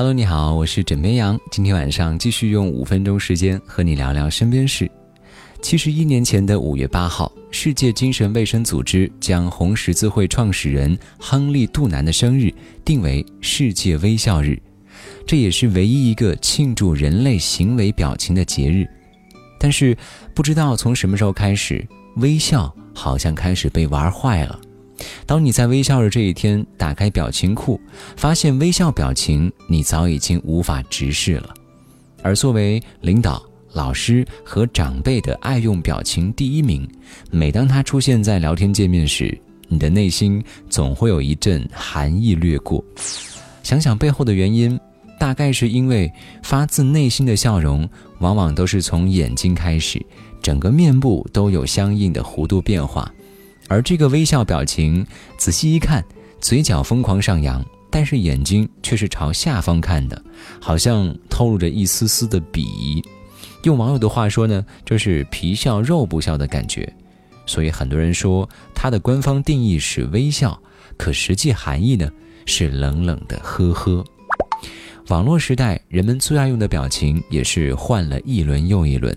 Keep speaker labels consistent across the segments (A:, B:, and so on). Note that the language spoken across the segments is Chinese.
A: Hello，你好，我是枕边羊。今天晚上继续用五分钟时间和你聊聊身边事。七十一年前的五月八号，世界精神卫生组织将红十字会创始人亨利·杜南的生日定为世界微笑日，这也是唯一一个庆祝人类行为表情的节日。但是，不知道从什么时候开始，微笑好像开始被玩坏了。当你在微笑的这一天打开表情库，发现微笑表情你早已经无法直视了。而作为领导、老师和长辈的爱用表情第一名，每当他出现在聊天界面时，你的内心总会有一阵寒意掠过。想想背后的原因，大概是因为发自内心的笑容，往往都是从眼睛开始，整个面部都有相应的弧度变化。而这个微笑表情，仔细一看，嘴角疯狂上扬，但是眼睛却是朝下方看的，好像透露着一丝丝的鄙夷。用网友的话说呢，就是皮笑肉不笑的感觉。所以很多人说它的官方定义是微笑，可实际含义呢是冷冷的呵呵。网络时代，人们最爱用的表情也是换了一轮又一轮。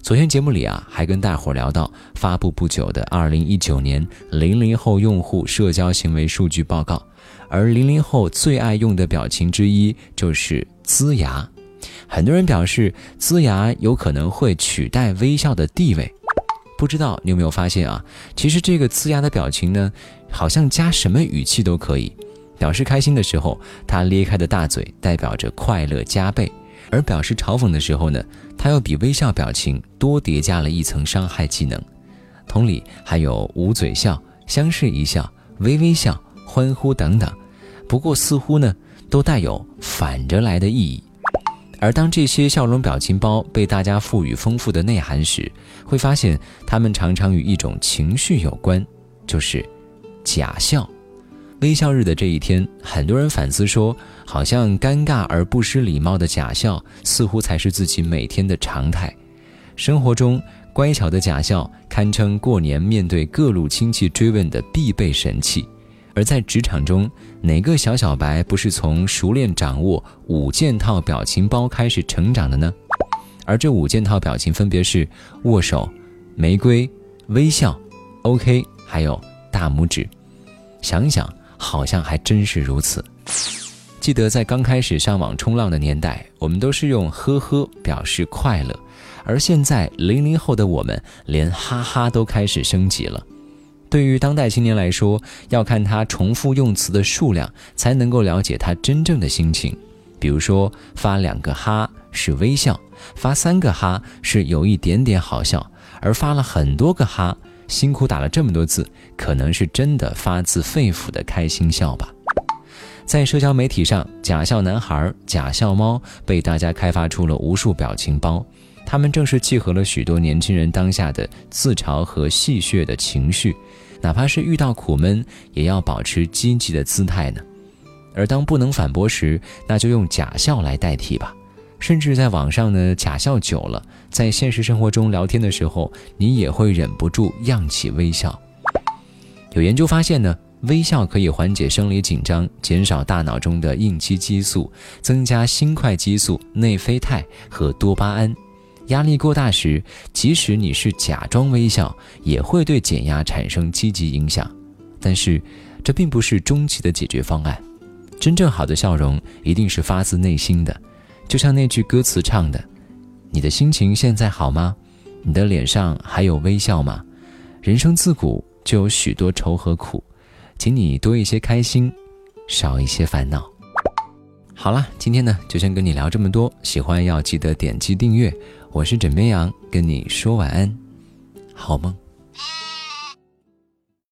A: 昨天节目里啊，还跟大伙聊到发布不久的二零一九年零零后用户社交行为数据报告，而零零后最爱用的表情之一就是呲牙。很多人表示，呲牙有可能会取代微笑的地位。不知道你有没有发现啊？其实这个呲牙的表情呢，好像加什么语气都可以。表示开心的时候，他咧开的大嘴代表着快乐加倍。而表示嘲讽的时候呢，他又比微笑表情多叠加了一层伤害技能。同理，还有捂嘴笑、相视一笑、微微笑、欢呼等等。不过似乎呢，都带有反着来的意义。而当这些笑容表情包被大家赋予丰富的内涵时，会发现它们常常与一种情绪有关，就是假笑。微笑日的这一天，很多人反思说，好像尴尬而不失礼貌的假笑，似乎才是自己每天的常态。生活中，乖巧的假笑堪称过年面对各路亲戚追问的必备神器。而在职场中，哪个小小白不是从熟练掌握五件套表情包开始成长的呢？而这五件套表情分别是握手、玫瑰、微笑、OK，还有大拇指。想想。好像还真是如此。记得在刚开始上网冲浪的年代，我们都是用“呵呵”表示快乐，而现在零零后的我们，连“哈哈”都开始升级了。对于当代青年来说，要看他重复用词的数量，才能够了解他真正的心情。比如说，发两个“哈”是微笑，发三个“哈”是有一点点好笑，而发了很多个“哈”。辛苦打了这么多字，可能是真的发自肺腑的开心笑吧。在社交媒体上，假笑男孩、假笑猫被大家开发出了无数表情包，他们正是契合了许多年轻人当下的自嘲和戏谑的情绪，哪怕是遇到苦闷，也要保持积极的姿态呢。而当不能反驳时，那就用假笑来代替吧。甚至在网上呢，假笑久了，在现实生活中聊天的时候，你也会忍不住漾起微笑。有研究发现呢，微笑可以缓解生理紧张，减少大脑中的应激激素，增加心快激素、内啡肽和多巴胺。压力过大时，即使你是假装微笑，也会对减压产生积极影响。但是，这并不是终极的解决方案。真正好的笑容，一定是发自内心的。就像那句歌词唱的：“你的心情现在好吗？你的脸上还有微笑吗？人生自古就有许多愁和苦，请你多一些开心，少一些烦恼。”好了，今天呢就先跟你聊这么多。喜欢要记得点击订阅。我是枕边羊，跟你说晚安，好梦。